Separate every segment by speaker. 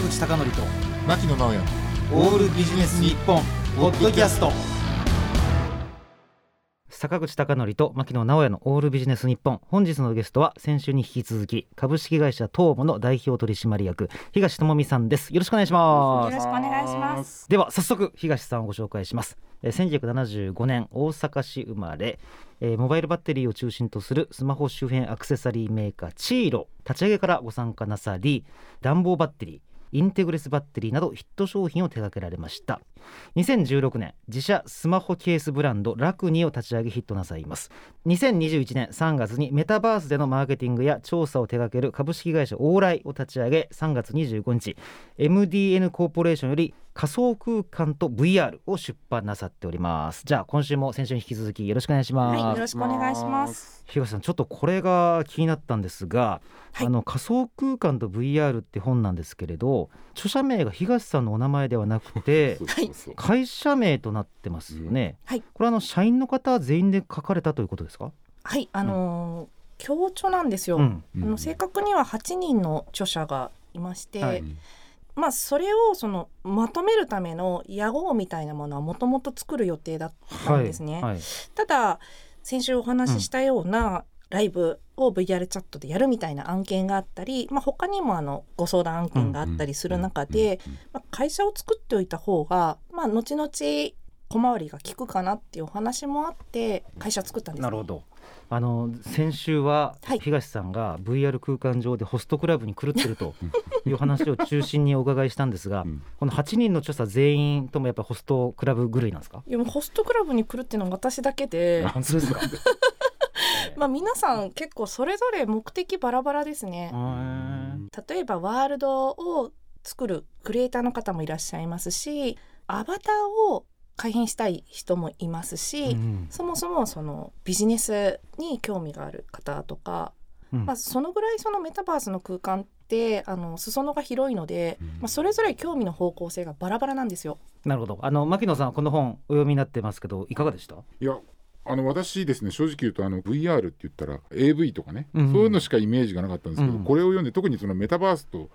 Speaker 1: 坂口孝則と
Speaker 2: 牧野直哉。
Speaker 1: オールビジネス日本ポッドキャスト。
Speaker 3: 坂口孝則と牧野直哉のオールビジネス日本。本日のゲストは先週に引き続き株式会社東モの代表取締役東智美さんです。よろしくお願いします。
Speaker 4: よろしくお願いします。
Speaker 3: では早速東さんをご紹介します。えー1975年大阪市生まれ。えーモバイルバッテリーを中心とするスマホ周辺アクセサリーメーカーチーロ。立ち上げからご参加なさり暖房バッテリーインテグレスバッテリーなどヒット商品を手掛けられました。2016年自社スマホケースブランドラクニを立ち上げヒットなさいます。2021年3月にメタバースでのマーケティングや調査を手掛ける株式会社オーライを立ち上げ3月25日 MDN コーポレーションより仮想空間と VR を出版なさっております。じゃあ今週も先週に引き続きよろしくお願いします、
Speaker 4: はい、よろしくお願いします。
Speaker 3: 東さんちょっとこれが気になったんですが、
Speaker 4: はい。
Speaker 3: あの仮想空間と VR って本なんですけれど著者名が東さんのお名前ではなくて 会社名となってますよね、
Speaker 4: はい。
Speaker 3: これあの社員の方全員で書かれたということですか、
Speaker 4: はい、あのー共著なんですよ。
Speaker 3: うん。
Speaker 4: あの正確には8人の著者がいまして、
Speaker 3: はい。
Speaker 4: まあそれをそのまとめるための屋号みたいなものはもともと作る予定だったんですね。
Speaker 3: はい。はい。
Speaker 4: ただ先週お話ししたようなライブを VR チャットでやるみたいな案件があったり、まあ、他にもあのご相談案件があったりする中で、まあ、会社を作っておいた方が、まあ、後々小回りが利くかなっていうお話もあって会社作ったんです
Speaker 3: なるほど。あの先週は
Speaker 4: はい。
Speaker 3: 東さんが VR 空間上でホストクラブに狂ってると いう話を中心にお伺いしたんですが、
Speaker 2: うん。
Speaker 3: この8人の著者全員ともやっぱりホストクラブ狂いなんですか？
Speaker 4: いやもうホストクラブに来るっていうのは私だけで、
Speaker 3: 本当ですか
Speaker 4: まあ、皆さん結構それぞれ目的バラバラですね。例えばワールドを作るクリエイターの方もいらっしゃいますしアバターを改変したい人もいますし、
Speaker 3: うん
Speaker 4: そもそもそのビジネスに興味がある方とか、
Speaker 3: うん。
Speaker 4: まあ、そのぐらいそのメタバースの空間ってあの裾野が広いので、
Speaker 2: うん。
Speaker 4: まあ、それぞれ興味の方向性がバラバラなんですよ。
Speaker 3: なるほど。あの牧野さんこの本お読みになってますけどいかがでした？
Speaker 2: いやあの私ですね正直言うとあの VR って言ったら AV とかね、
Speaker 3: うん
Speaker 2: そういうのしかイメージがなかったんですけど、
Speaker 3: うん。
Speaker 2: これを読んで特にそのメタバースと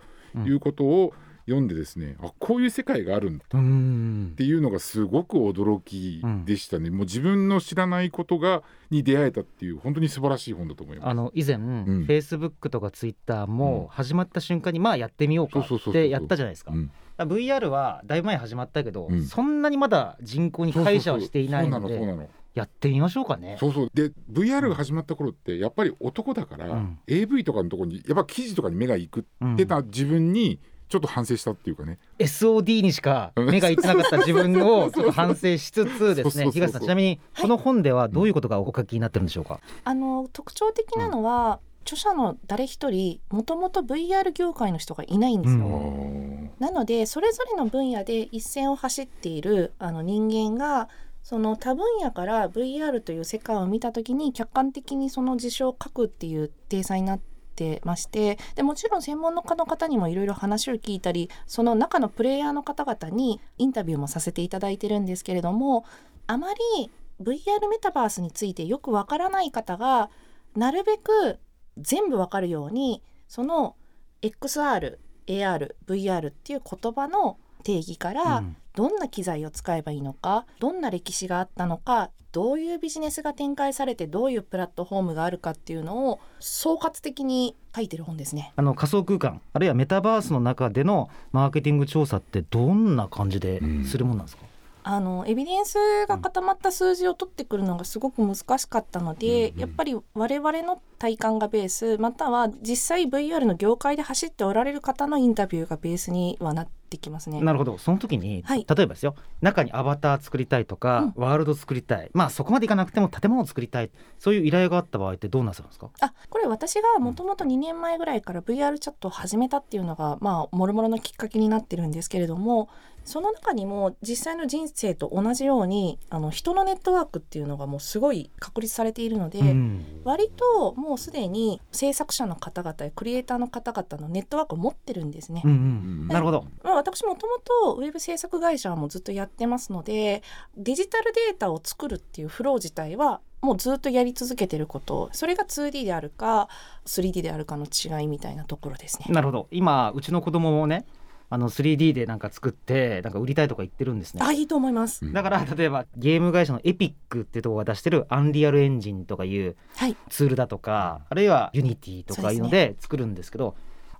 Speaker 2: いうことを読んでですね、あこういう世界があるんだ
Speaker 3: うん
Speaker 2: っていうのがすごく驚きでしたね、もう自分の知らないことがに出会えたっていう本当に素晴らしい本だと思います。
Speaker 3: あの以前、
Speaker 2: ん。
Speaker 3: Facebook とか Twitter も始まった瞬間にまあやってみようかってやったじゃないですか。
Speaker 2: うん
Speaker 3: VR はだいぶ前に始まったけど、
Speaker 2: うん。
Speaker 3: そんなにまだ人口に会社はしていないのでやってみましょうかね。
Speaker 2: そうそう。で VR が始まった頃ってやっぱり男だから、
Speaker 3: うん。
Speaker 2: AV とかのところにやっぱ記事とかに目が行く
Speaker 3: うん
Speaker 2: ってた自分にちょっと反省したっていうかね。
Speaker 3: SOD にしか目がいってなかった自分を ちょっと反省しつつですね東さんちなみにこの本ではどういうことがお書きになってるんでしょうか、
Speaker 4: あの特徴的なのは、著者の誰一人もともと VR 業界の人がいないんですよ。
Speaker 3: うん
Speaker 4: なのでそれぞれの分野で一線を走っているあの人間がその多分野から VR という世界を見た時に客観的にその事象を書くっていう体裁になってましてでもちろん専門家の方にもいろいろ話を聞いたりその中のプレイヤーの方々にインタビューもさせていただいてるんですけれどもあまり VR メタバースについてよくわからない方がなるべく全部わかるようにその XR、AR、VR っていう言葉の定義から、
Speaker 3: うん。
Speaker 4: どんな機材を使えばいいのかどんな歴史があったのかどういうビジネスが展開されてどういうプラットフォームがあるかっていうのを総括的に書いてる本ですね。
Speaker 3: あの仮想空間あるいはメタバースの中でのマーケティング調査ってどんな感じでするもんなんですか、
Speaker 4: あのエビデンスが固まった数字を取ってくるのがすごく難しかったので、
Speaker 2: うんうん。
Speaker 4: やっぱり我々の体感がベースまたは実際 VR の業界で走っておられる方のインタビューがベースにはなってきますね。
Speaker 3: なるほど。その時に、
Speaker 4: はい。
Speaker 3: 例えばですよ。中にアバター作りたいとか、ワールド作りたい。まあそこまでいかなくても建物を作りたい。そういう依頼があった場合ってどうなさるんですか？
Speaker 4: あこれ私がもともと2年前ぐらいから VR チャットを始めたっていうのがまあもろもろのきっかけになってるんですけれどもその中にも実際の人生と同じようにあの人のネットワークっていうのがもうすごい確立されているので、
Speaker 3: うん。
Speaker 4: 割ともうすでに制作者の方々やクリエイターの方々のネットワークを持ってるんですね。
Speaker 3: うんう
Speaker 2: うん。
Speaker 3: ん、なるほど、
Speaker 4: まあ、私もともとウェブ制作会社もずっとやってますのでデジタルデータを作るっていうフロー自体はもうずっとやり続けてること。それが 2D であるか 3D であるかの違いみたいなところですね。
Speaker 3: なるほど。今うちの子供もねあの 3D でなんか作ってなんか売りたいとか言ってるんですね。
Speaker 4: あいいと思います。
Speaker 2: うん。
Speaker 3: だから例えばゲーム会社の Epic っていうところが出してる Unreal Engine とかいう
Speaker 4: はい。
Speaker 3: ツールだとかあるいは Unity とかいうので作るんですけど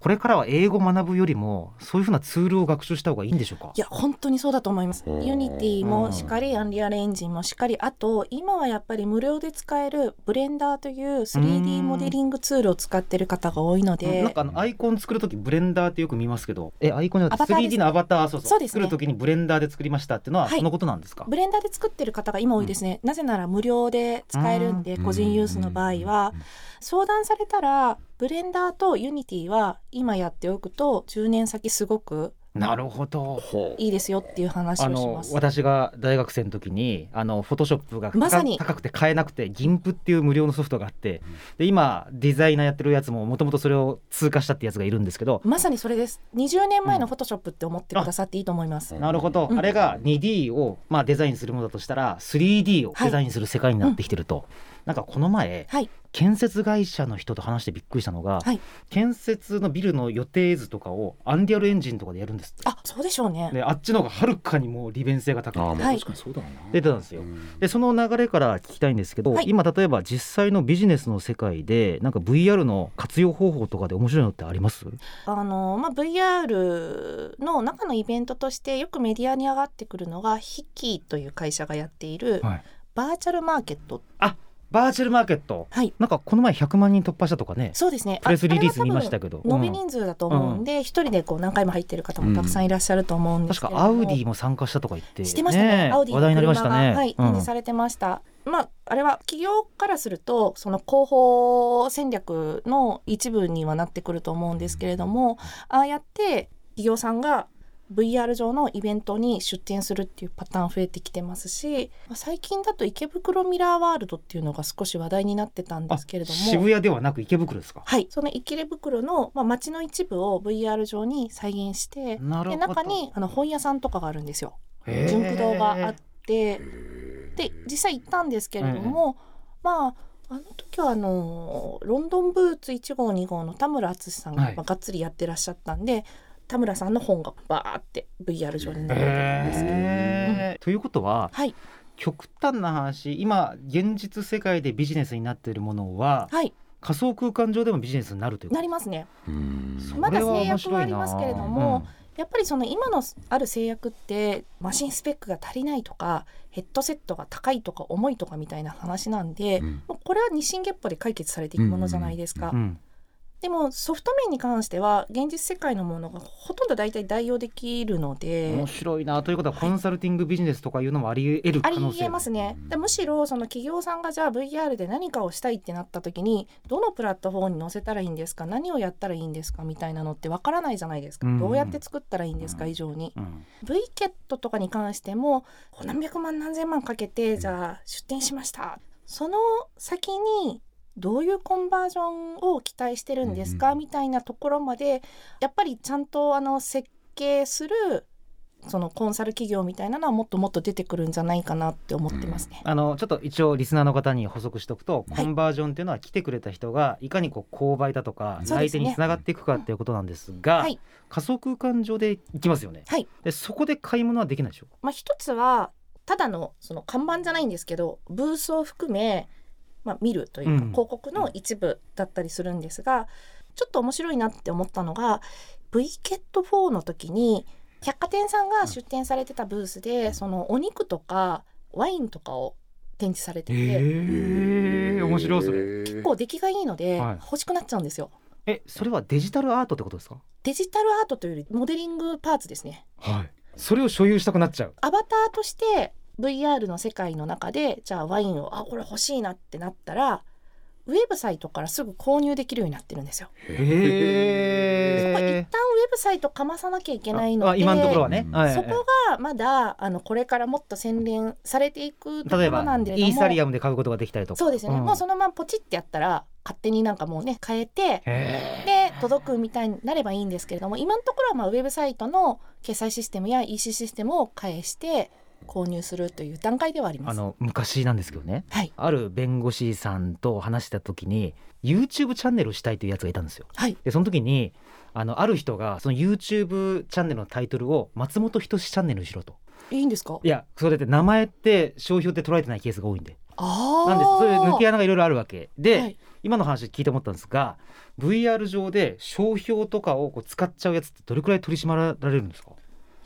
Speaker 3: これからは英語学ぶよりもそういうふうなツールを学習した方がいいんでしょうか？
Speaker 4: いや本当にそうだと思います。
Speaker 2: うん。
Speaker 4: ユニティもしっかり、 Unreal Engine もしっかり、あと今はやっぱり無料で使えるブレンダーという 3D モデリングツールを使ってる方が多いので、
Speaker 3: なんかあのアイコン作る時ブレンダーってよく見ますけど。えアイコンじゃなくて
Speaker 4: アバターです。
Speaker 3: 3D のアバターそうそう。
Speaker 4: そうですね。
Speaker 3: 作る時にブレンダーで作りましたっていうのは
Speaker 4: はい。
Speaker 3: そのことなんですか、
Speaker 4: ブレンダーで作ってる方が今多いですね。なぜなら無料で使えるんで、
Speaker 2: うん。
Speaker 4: 個人ユースの場合は、相談されたらブレンダーと Unity は今やっておくと10年先すごく
Speaker 3: なるほど。
Speaker 4: いいですよっていう話をします。
Speaker 3: 私が大学生の時にあの Photoshop が高
Speaker 4: まさに。
Speaker 3: 高くて買えなくて GIMP っていう無料のソフトがあってで今デザイナーやってるやつももともとそれを通過したってやつがいるんですけど
Speaker 4: まさにそれです。20年前の Photoshop って思ってくださっていいと思います。
Speaker 3: なるほど、
Speaker 4: うん。
Speaker 3: あれが 2D を、まあ、デザインするものだとしたら 3D をデザインする世界になってきてると、なんかこの前
Speaker 4: はい。
Speaker 3: 建設会社の人と話してびっくりしたのが、
Speaker 4: はい。
Speaker 3: 建設のビルの予定図とかをアンリアルエンジンとかでやるんですって。
Speaker 4: あそうでしょうね。
Speaker 3: であっちの方がはるかにもう利便性が高くて。
Speaker 2: ああまあ
Speaker 4: はい。
Speaker 2: 確かにそうだよな。
Speaker 3: 出てたんですよ。
Speaker 2: うん。
Speaker 3: でその流れから聞きたいんですけど、
Speaker 4: はい。
Speaker 3: 今例えば実際のビジネスの世界でなんか VR の活用方法とかで面白いのってあります？
Speaker 4: あのまあ、VR の中のイベントとしてよくメディアに上がってくるのがヒッキーという会社がやっている
Speaker 3: はい。
Speaker 4: バーチャルマーケット
Speaker 3: バーチャルマーケット。
Speaker 4: はい。
Speaker 3: なんかこの前100万人突破したとかね。
Speaker 4: そうですね。
Speaker 3: プレスリリース見ましたけど、
Speaker 4: 延べ
Speaker 3: うん
Speaker 4: 人数だと思うんで一、人でこう何回も入ってる方もたくさんいらっしゃると思うんです
Speaker 3: 確かアウディも参加したとか言って、
Speaker 4: してましたね。アウディ
Speaker 3: 話題になりましたね、
Speaker 4: はい、
Speaker 3: うん。
Speaker 4: 展示されてました。まああれは企業からするとその広報戦略の一部にはなってくると思うんですけれども、ああやって企業さんが VR 上のイベントに出展するっていうパターン増えてきてますしまあ最近だと池袋ミラーワールドっていうのが少し話題になってたんですけれども。
Speaker 3: 渋谷ではなく池袋ですか？
Speaker 4: はい、その池袋の、まあ、街の一部を VR 上に再現してで中にあの本屋さんとかがあるんですよ。純駆堂があって。
Speaker 2: へ
Speaker 4: で実際行ったんですけれども、まああの時はあのロンドンブーツ1号2号の田村淳さんが、
Speaker 3: はい。
Speaker 4: まあがっつりやってらっしゃったんで田村さんの本がバーって VR 上になってたんですけど、
Speaker 3: ということは
Speaker 4: はい。
Speaker 3: 極端な話今現実世界でビジネスになっているものは
Speaker 4: はい。
Speaker 3: 仮想空間上でもビジネスになるということ
Speaker 4: なりますね。まだ制約はありますけれども、やっぱりその今のある制約ってマシンスペックが足りないとかヘッドセットが高いとか重いとかみたいな話なんで、
Speaker 2: うん。
Speaker 4: もうこれは日進月歩で解決されていくものじゃないですか。
Speaker 3: うんうん
Speaker 4: でもソフト面に関しては現実世界のものがほとんど大体代用できるので。
Speaker 3: 面白いなということはコンサルティングビジネスとかいうのもあり得る
Speaker 4: あ
Speaker 3: 可能性
Speaker 4: りえますね。でむしろその企業さんがじゃあ VR で何かをしたいってなった時にどのプラットフォームに載せたらいいんですか？何をやったらいいんですか？みたいなのってわからないじゃないですか、
Speaker 3: うん。
Speaker 4: どうやって作ったらいいんですか？以上に、
Speaker 3: うん。
Speaker 4: V ケットとかに関しても何百万何千万かけてじゃあ出店しました。その先にどういうコンバージョンを期待してるんですか、
Speaker 2: うん
Speaker 4: みたいなところまでやっぱりちゃんとあの設計するそのコンサル企業みたいなのはもっともっと出てくるんじゃないかなって思ってますね。
Speaker 3: あのちょっと一応リスナーの方に補足しておくと、
Speaker 4: はい。
Speaker 3: コンバージョンっていうのは来てくれた人がいかにこう購買だとか相手につながっていくかっていうことなんですが、
Speaker 4: はい。
Speaker 3: 仮想空間上で行きますよね。
Speaker 4: はい。
Speaker 3: でそこで買い物はできないでしょ。
Speaker 4: まあ、一つはただのその看板じゃないんですけどブースを含め、まあ、見るというか、
Speaker 3: うん
Speaker 4: 広告の一部だったりするんですがちょっと面白いなって思ったのが V ケット4の時に百貨店さんが出店されてたブースで、そのお肉とかワインとかを展示されてて、
Speaker 3: え面白いそれ。
Speaker 4: 結構出来がいいので、
Speaker 3: はい
Speaker 4: 欲しくなっちゃうんですよ。
Speaker 3: えそれはデジタルアートってことですか？
Speaker 4: デジタルアートというよりモデリングパーツですね。
Speaker 3: はい。それを所有したくなっちゃう。
Speaker 4: アバターとして VR の世界の中でじゃあワインをあこれ欲しいなってなったらウェブサイトからすぐ購入できるようになってるんですよ。
Speaker 3: へ
Speaker 4: そこ一旦ウ
Speaker 3: え
Speaker 4: ェ。ブサイトかまさなきゃいけないので
Speaker 3: あ今のところはね。
Speaker 4: そこがまだあのこれからもっと洗練されていくところ
Speaker 3: 例えば
Speaker 4: なんでれども
Speaker 3: イーサリアムで買うことができたりとか。
Speaker 4: そうですね、
Speaker 3: ん
Speaker 4: もうそのままポチってやったら勝手になんかもうね変えて
Speaker 3: へ
Speaker 4: で届くみたいになればいいんですけれども今のところはまあウェブサイトの決済システムや EC システムを返して購入するという段階ではあります。
Speaker 3: あの昔なんですけどね。
Speaker 4: はい。
Speaker 3: ある弁護士さんと話した時に YouTube チャンネルをしたいというやつがいたんですよ。
Speaker 4: はい。
Speaker 3: でその時にあのある人がその YouTube チャンネルのタイトルを松本人志チャンネルにしろと。
Speaker 4: いいんですか？
Speaker 3: いやそれって名前って商標って捉えてないケースが多いんで。
Speaker 4: ああ
Speaker 3: なんです。そういう抜け穴がいろいろあるわけ。で、
Speaker 4: はい。
Speaker 3: 今の話聞いて思ったんですが VR 上で商標とかをこう使っちゃうやつってどれくらい取り締まられるんですか？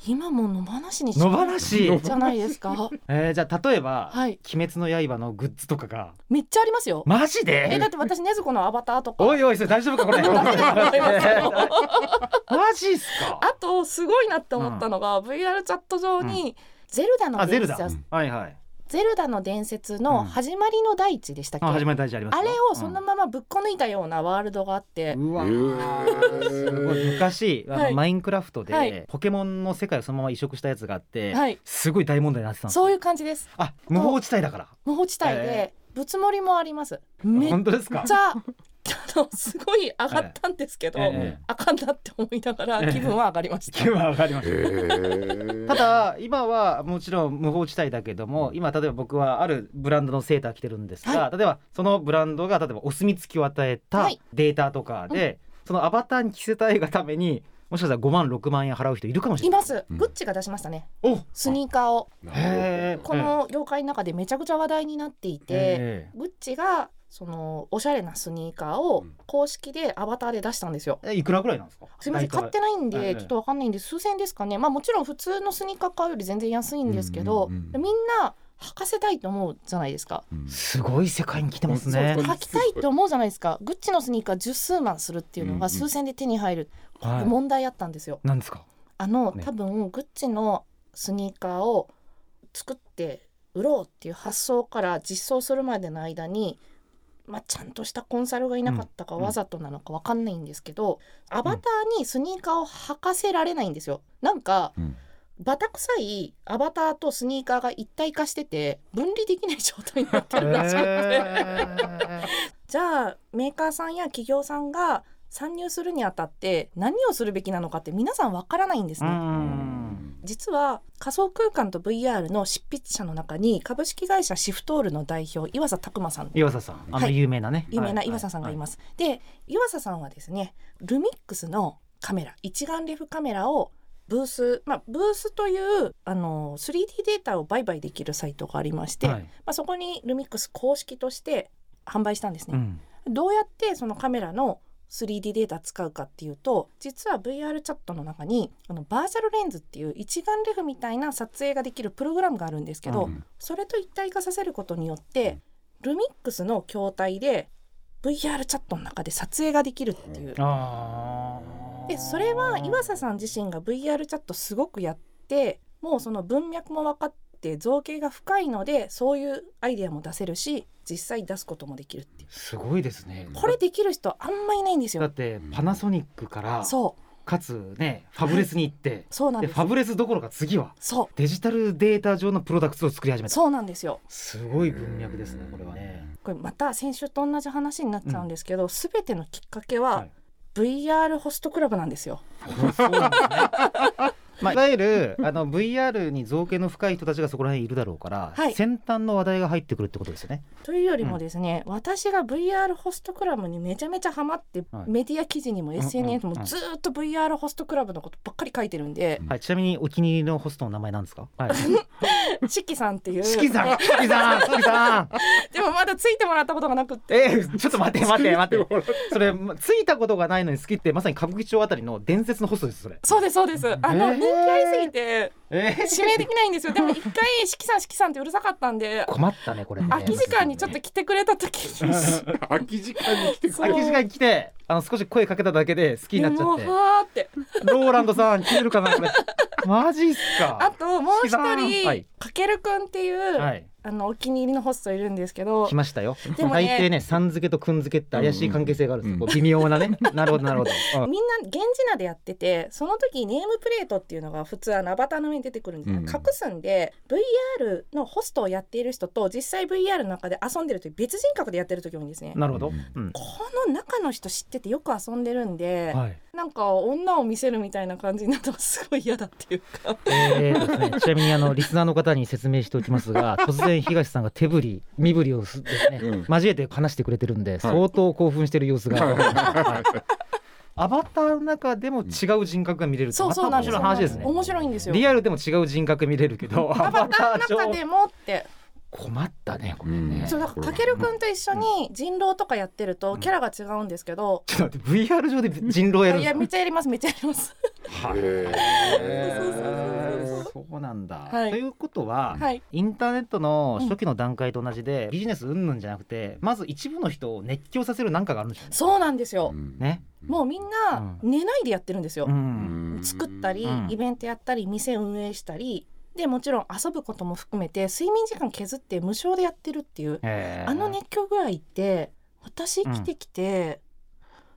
Speaker 4: 今も野放しにし
Speaker 3: 野放し？
Speaker 4: じゃないですか。
Speaker 3: えー、じゃあ例えば、
Speaker 4: はい。
Speaker 3: 鬼滅の刃」のグッズとかが？
Speaker 4: めっちゃありますよ。
Speaker 3: マジで？
Speaker 4: えだって私ねずこのアバターとか。
Speaker 3: おいおいそれ大丈夫か？これ。マジっすか？
Speaker 4: あとすごいなって思ったのが、VR チャット上に、ゼルダの
Speaker 3: あゼルダ。
Speaker 4: 伝説。
Speaker 3: はいはい
Speaker 4: ゼルダの伝説の始まりの大地でしたっけ、
Speaker 3: あ始まり大事ありますよ。
Speaker 4: あれをそのままぶっこ抜いたようなワールドがあって、
Speaker 3: うわ
Speaker 2: へー。
Speaker 3: すごい昔あの、
Speaker 4: はい。
Speaker 3: マインクラフトで、
Speaker 4: はい。
Speaker 3: ポケモンの世界をそのまま移植したやつがあって、
Speaker 4: はい。
Speaker 3: すごい大問題になってたんですよ。
Speaker 4: そういう感じです。
Speaker 3: あ無法地帯だから。
Speaker 4: 無法地帯でぶつもりもあります。めっ
Speaker 3: 本当ですか？
Speaker 4: ちゃあのすごい上がったんですけど、
Speaker 3: ええ。
Speaker 4: あかんなって思いながら気分は上がりました、
Speaker 3: 気分は上がりました。ただ今はもちろん無法地帯だけども今例えば僕はあるブランドのセーター着てるんですが、
Speaker 4: は
Speaker 3: 例えばそのブランドが例えばお墨付きを与えた
Speaker 4: はい。
Speaker 3: データとかで、そのアバターに着せたいがためにもしかしたら5万6万円払う人いるかもしれない。
Speaker 4: います、
Speaker 2: うん。
Speaker 4: グッチが出しましたね。
Speaker 3: お
Speaker 4: スニーカーを。この業界の中でめちゃくちゃ話題になっていて、
Speaker 3: え。
Speaker 4: グッチがそのおしゃれなスニーカーを公式でアバターで出したんですよ。
Speaker 3: えいくらぐらいなんですか？
Speaker 4: すみません買ってないん
Speaker 3: ええ。
Speaker 4: でちょっとわかんないんで数千円ですかね。まあもちろん普通のスニーカー買うより全然安いんですけど、
Speaker 2: うんうんうん。
Speaker 4: みんな履かせたいと思うじゃないですか、
Speaker 2: うん。
Speaker 3: すごい世界に来てますね。
Speaker 4: 履きたいって思うじゃないですか。グッチのスニーカー十数万するっていうの
Speaker 2: うんうん。
Speaker 4: が数千で手に入る、こ
Speaker 3: はい。
Speaker 4: れ問題あったんですよ。
Speaker 3: なんですか？
Speaker 4: あの、
Speaker 3: ね。
Speaker 4: 多分グッチのスニーカーを作って売ろうっていう発想から実装するまでの間に、まあ、ちゃんとしたコンサルがいなかったか、
Speaker 3: うん
Speaker 4: わざとなのかわかんないんですけどアバターにスニーカーを履かせられないんですよ。なんか
Speaker 2: うん。
Speaker 4: バタ臭いアバターとスニーカーが一体化してて分離できない状態になってるらしくて、
Speaker 3: へ
Speaker 4: じゃあメーカーさんや企業さんが参入するにあたって何をするべきなのかって皆さんわからないんですね。
Speaker 3: ん
Speaker 4: 実は仮想空間と VR の執筆者の中に株式会社シフトールの代表岩佐拓磨さん
Speaker 3: 岩佐さんあの
Speaker 4: はい
Speaker 3: 有名なね、
Speaker 4: 有名な
Speaker 3: はい
Speaker 4: 岩佐さんがいます。で岩佐さんはですねルミックスのカメラ一眼レフカメラをブース、まあ、ブースというあの 3D データを売買できるサイトがありまして、
Speaker 3: はい。
Speaker 4: まあ、そこにルミックス公式として販売したんですね。
Speaker 3: うん。
Speaker 4: どうやってそのカメラの 3D データ使うかっていうと実は VR チャットの中にあのバーチャルレンズっていう一眼レフみたいな撮影ができるプログラムがあるんですけど、
Speaker 2: うん
Speaker 4: それと一体化させることによってルミックスの筐体で VR チャットの中で撮影ができるっていう。でそれは岩佐さん自身が VR チャットすごくやってもうその文脈も分かって造形が深いのでそういうアイデアも出せるし実際出すこともできるっていう。
Speaker 3: すごいですね。
Speaker 4: これできる人あんまいないんですよ。
Speaker 3: だってパナソニックから
Speaker 4: そう。
Speaker 3: かつねファブレスに行って、で
Speaker 4: そうなんです。
Speaker 3: ファブレスどころか次は
Speaker 4: そう。
Speaker 3: デジタルデータ上のプロダクツを作り始めた。
Speaker 4: そうなんですよ。
Speaker 3: すごい文脈ですねこれはね。
Speaker 4: これまた先週と同じ話になっちゃうんですけど、すべてのきっかけ
Speaker 3: は
Speaker 4: はい。VR ホストクラブなんですよ。
Speaker 3: そうなんですねまあ、いわゆるあの VR に造形の深い人たちがそこら辺いるだろうから、
Speaker 4: はい
Speaker 3: 先端の話題が入ってくるってことですよね。
Speaker 4: というよりもですね、私が VR ホストクラブにめちゃめちゃハマって、
Speaker 3: はい
Speaker 4: メディア記事にも SNS もずーっと VR ホストクラブのことばっかり書いてるんで、
Speaker 3: はい、ちなみにお気に入りのホストの名前なんですか？はい。
Speaker 4: しきさんっていう
Speaker 3: 四季さん、四季さん、四季さん。
Speaker 4: でもまだついてもらったことがなくって
Speaker 3: えー、ちょっと待って待って待って。それまついたことがないのに好きってまさに歌舞伎町あたりの伝説のホストですそれ。
Speaker 4: そうですそうですあの、
Speaker 3: えー
Speaker 4: 人気ありすぎて
Speaker 3: えー
Speaker 4: 指名できないんですよでも一回しきさんしきさんってうるさかったんで
Speaker 3: 困ったねこれね。
Speaker 4: 空き時間にちょっと来てくれた時に
Speaker 2: 空き時間に来て
Speaker 3: 空き時間に来てあの少し声かけただけで好きになっちゃって
Speaker 4: もう。はーって
Speaker 3: ローランドさん聞けるかなこれ。マジっす
Speaker 4: あ
Speaker 3: か。
Speaker 4: ともう一人、
Speaker 3: はい
Speaker 4: かけるくんっていう、
Speaker 3: はい。
Speaker 4: あのお気に入りのホストいるんですけど
Speaker 3: 来ましたよ。
Speaker 4: でもね
Speaker 3: 大抵ね、さん付けとくん付けって怪しい関係性があるんですよ。
Speaker 2: うん
Speaker 3: こう微妙なね。なるほど、なるほど。うん
Speaker 4: みんな源氏名でやっててその時ネームプレートっていうのが普通あのアバターの上に出てくるんですが、
Speaker 2: うん
Speaker 4: 隠すんで VR のホストをやっている人と実際 VR の中で遊んでる時別人格でやってる時多いんですね。
Speaker 3: なるほど。
Speaker 2: うん
Speaker 3: うん。
Speaker 4: この中の人知っててよく遊んでるんで、
Speaker 3: はい。
Speaker 4: なんか女を見せるみたいな感じになるのがすごい嫌だっていうか。
Speaker 3: えーですね、ちなみにあのリスナーの方に説明しておきますが 突然東さんが手振り身振りをすですね、
Speaker 2: うん。
Speaker 3: 交えて話してくれてるんで相当興奮してる様子が、はい。アバターの中でも違う人格が見れる
Speaker 4: そうそうなんです
Speaker 3: また面白い話ですね。
Speaker 4: 面白いんですよ。
Speaker 3: リアルでも違う人格見れるけど
Speaker 4: アバターの中
Speaker 3: 上
Speaker 4: でもって
Speaker 3: 困ったねこれ
Speaker 2: うん
Speaker 3: ね、
Speaker 4: そうだからかけるくんと一緒に人狼とかやってるとキャラが違うんですけど、
Speaker 3: ちょっと待って VR 上で人狼やるん
Speaker 4: いやめっ
Speaker 3: です
Speaker 4: ちゃやりますめっちゃやります。
Speaker 3: そうなんだ、
Speaker 4: はい。
Speaker 3: ということは、
Speaker 4: はい。
Speaker 3: インターネットの初期の段階と同じで、ビジネス云々じゃなくてまず一部の人を熱狂させる何かがあるんでしょうね。
Speaker 4: そうなんですよ、
Speaker 3: ね、
Speaker 4: もうみんな寝ないでやってるんですよ、
Speaker 3: うん。
Speaker 4: 作ったり、
Speaker 3: うん。
Speaker 4: イベントやったり店運営したりでもちろん遊ぶことも含めて睡眠時間削って無償でやってるっていうあの熱狂ぐらいって私生きてきて、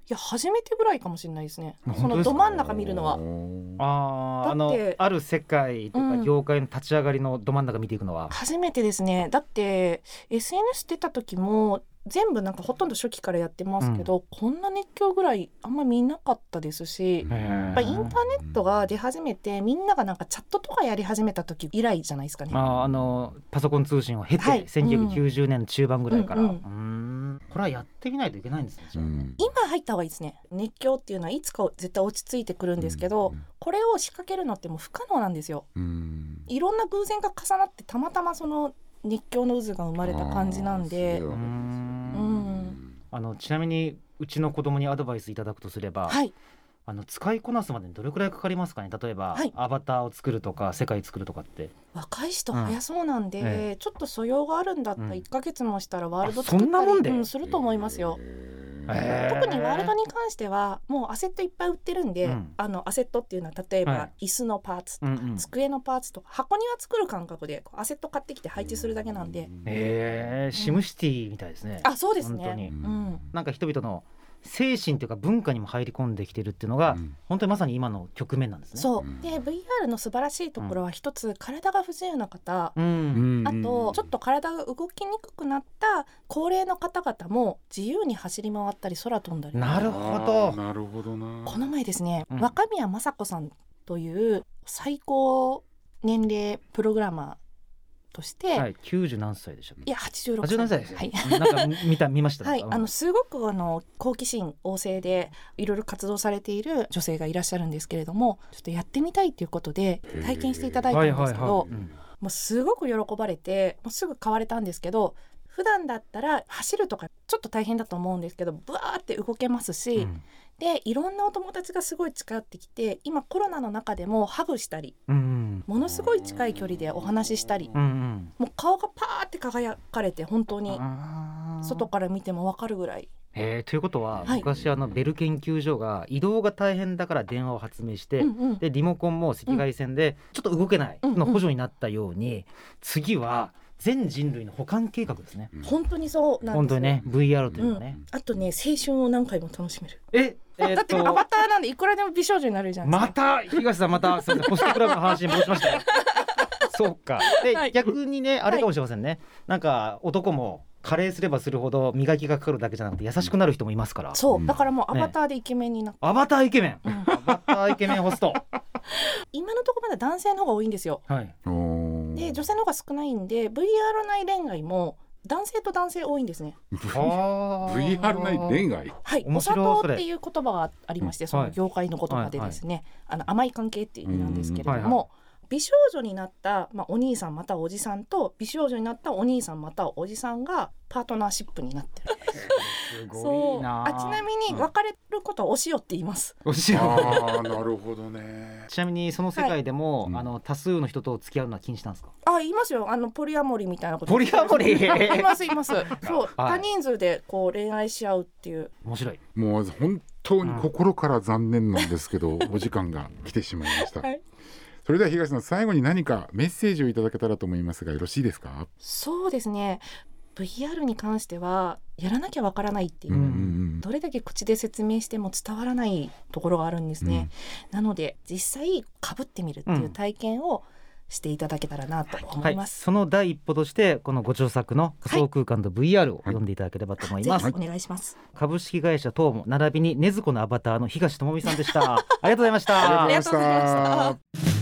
Speaker 4: いや初めてぐらいかもしれないですね。そのど真ん中見るのは。
Speaker 3: あー。あの
Speaker 4: だって
Speaker 3: ある世界とか
Speaker 4: うん。
Speaker 3: 業界の立ち上がりのど真ん中見ていくのは、
Speaker 4: 初めてですね。だって SNS 出た時も全部なんかほとんど初期からやってますけど、こんな熱狂ぐらいあんま見なかったですし、
Speaker 3: や
Speaker 4: やっぱインターネットが出始めてみんながなんかチャットとかやり始めた時以来じゃないですかね。
Speaker 3: あーあのパソコン通信を経て、
Speaker 4: はい。
Speaker 3: 1990年の中盤ぐらいから、
Speaker 4: う
Speaker 3: うん。ーん。これはやってみないといけないんですね。じゃあ。
Speaker 4: 今入った方がいいですね。熱狂っていうのはいつか絶対落ち着いてくるんですけど、これを仕掛けるのってもう不可能なんですよ。いろんな偶然が重なってたまたまその熱狂の渦が生まれた感じなんで
Speaker 3: あのちなみにうちの子供にアドバイスいただくとすれば、
Speaker 4: はい。
Speaker 3: あの使いこなすまでにどれくらいかかりますかね？例えば、
Speaker 4: はい。
Speaker 3: アバターを作るとか世界作るとかって。
Speaker 4: 若い人早そうなんで、
Speaker 3: うんえ。
Speaker 4: ちょっと素養があるんだったら
Speaker 3: うん。
Speaker 4: 1ヶ月もしたらワールド
Speaker 3: あそんなもんで？
Speaker 4: うん、すると思いますよ。
Speaker 3: へー
Speaker 4: 特にワールドに関してはもうアセットいっぱい売ってるんで、
Speaker 3: うん。
Speaker 4: あのアセットっていうのは例えば、
Speaker 3: は
Speaker 4: 椅子のパーツとか、
Speaker 3: うんうん。
Speaker 4: 机のパーツとか箱庭作る感覚でアセット買ってきて配置するだけなんで、
Speaker 3: へえシムシティみたいですね、
Speaker 4: あそうです
Speaker 3: 本当に。
Speaker 4: ね。うん。
Speaker 3: なんか人々の精神というか文化にも入り込んできてるっていうのが、本当にまさに今の局面なんですね。
Speaker 4: そう。うん。で VR の素晴らしいところは一つ、体が不自由な方、
Speaker 3: うん、
Speaker 4: あとちょっと体が動きにくくなった高齢の方々も自由に走り回ったり空飛んだり。
Speaker 3: なるほど。
Speaker 2: なるほどな。
Speaker 4: この前ですね、
Speaker 3: うん。
Speaker 4: 若宮正子さんという最高年齢プログラマーとして、、
Speaker 3: はいい、90何歳でしたっけ？
Speaker 4: や86
Speaker 3: 87歳。ですよ、
Speaker 4: はい。
Speaker 3: なんか見た見ました？
Speaker 4: はい、
Speaker 3: うん
Speaker 4: あのすごくあの好奇心旺盛でいろいろ活動されている女性がいらっしゃるんですけれどもちょっとやってみたいということで体験していただいたんですけど、
Speaker 3: うん。
Speaker 4: もうすごく喜ばれてもうすぐ買われたんですけど普段だったら走るとかちょっと大変だと思うんですけどブワーって動けますし、
Speaker 3: うん。
Speaker 4: でいろんなお友達がすごい近寄ってきて今コロナの中でもハグしたり
Speaker 3: うん
Speaker 4: ものすごい近い距離でお話ししたり、
Speaker 3: うんうん。
Speaker 4: もう顔がパーって輝かれて本当に外から見ても分かるぐらい。
Speaker 3: えーということは、
Speaker 4: はい。
Speaker 3: 昔あのベル研究所が移動が大変だから電話を発明して、
Speaker 4: うんうん。
Speaker 3: でリモコンも赤外線でちょっと動けない
Speaker 4: うんうん。
Speaker 3: の補助になったように、次は全人類の保管計画ですね。
Speaker 4: 本当にそうなんですよ
Speaker 3: 本当にね VR というのはね。
Speaker 4: あとね青春を何回も楽しめる、
Speaker 3: ええー
Speaker 4: だってアバターなんでいくらでも美少女になれるじゃないですか
Speaker 3: また東さんまたすいません ホストクラブの話に戻しました。よ そうか。で、
Speaker 4: はい。
Speaker 3: 逆にねあれかもしれませんね、なんか男も加齢すればするほど磨きがかかるだけじゃなくて優しくなる人もいますから。
Speaker 4: そう。だからもうアバターでイケメンになって、
Speaker 3: アバターイケメン、
Speaker 4: うん。
Speaker 3: アバターイケメンホスト。
Speaker 4: 今のところまだ男性の方が多いんですよ。
Speaker 3: はい
Speaker 4: で女性の方が少ないんで VR 内恋愛も男性と男性多いんですね。
Speaker 2: VR 内恋愛？
Speaker 4: はい
Speaker 3: 面
Speaker 4: お砂糖っていう言葉がありまして、
Speaker 3: うん
Speaker 4: その業界の言葉でですね、あの甘い関係っていう意味なんですけれども、美少女になった、まあ、お兄さんまたはおじさんと美少女になったお兄さんまたはおじさんがパートナーシップになってるそ
Speaker 3: いう。な
Speaker 4: あちなみに別れることはお塩って言います、
Speaker 3: おしろ
Speaker 2: ああなるほどね。
Speaker 3: ちなみにその世界でも、
Speaker 2: はい。
Speaker 3: あの多数の人と付き合うのは禁止なんですか？
Speaker 4: あ言いますよ。あのポリアモリみたいなこと。
Speaker 3: ポリアモリ？
Speaker 4: 言います言います。そう、
Speaker 3: はい。
Speaker 4: 多人数でこう恋愛し合うっていう。
Speaker 3: 面白い。
Speaker 2: もう本当に心から残念なんですけど、お時間が来てしまいました、
Speaker 4: はい。
Speaker 2: それでは東さん最後に何かメッセージをいただけたらと思いますがよろしいですか？
Speaker 4: そうですね VR に関してはやらなきゃわからないっていう、
Speaker 3: うん
Speaker 2: ん
Speaker 4: どれだけ口で説明しても伝わらないところがあるんですね、なので実際かぶってみるっていう体験をしていただけたらなと思
Speaker 3: はいい、
Speaker 4: ます。
Speaker 3: その第一歩としてこのご著作の仮想空間と VR を読んでいただければと思います、
Speaker 4: ぜひお願いします。
Speaker 3: 株式会社東も並びにねずこのアバターの東智美さんでした。ありがとうございました。
Speaker 2: ありがとうございました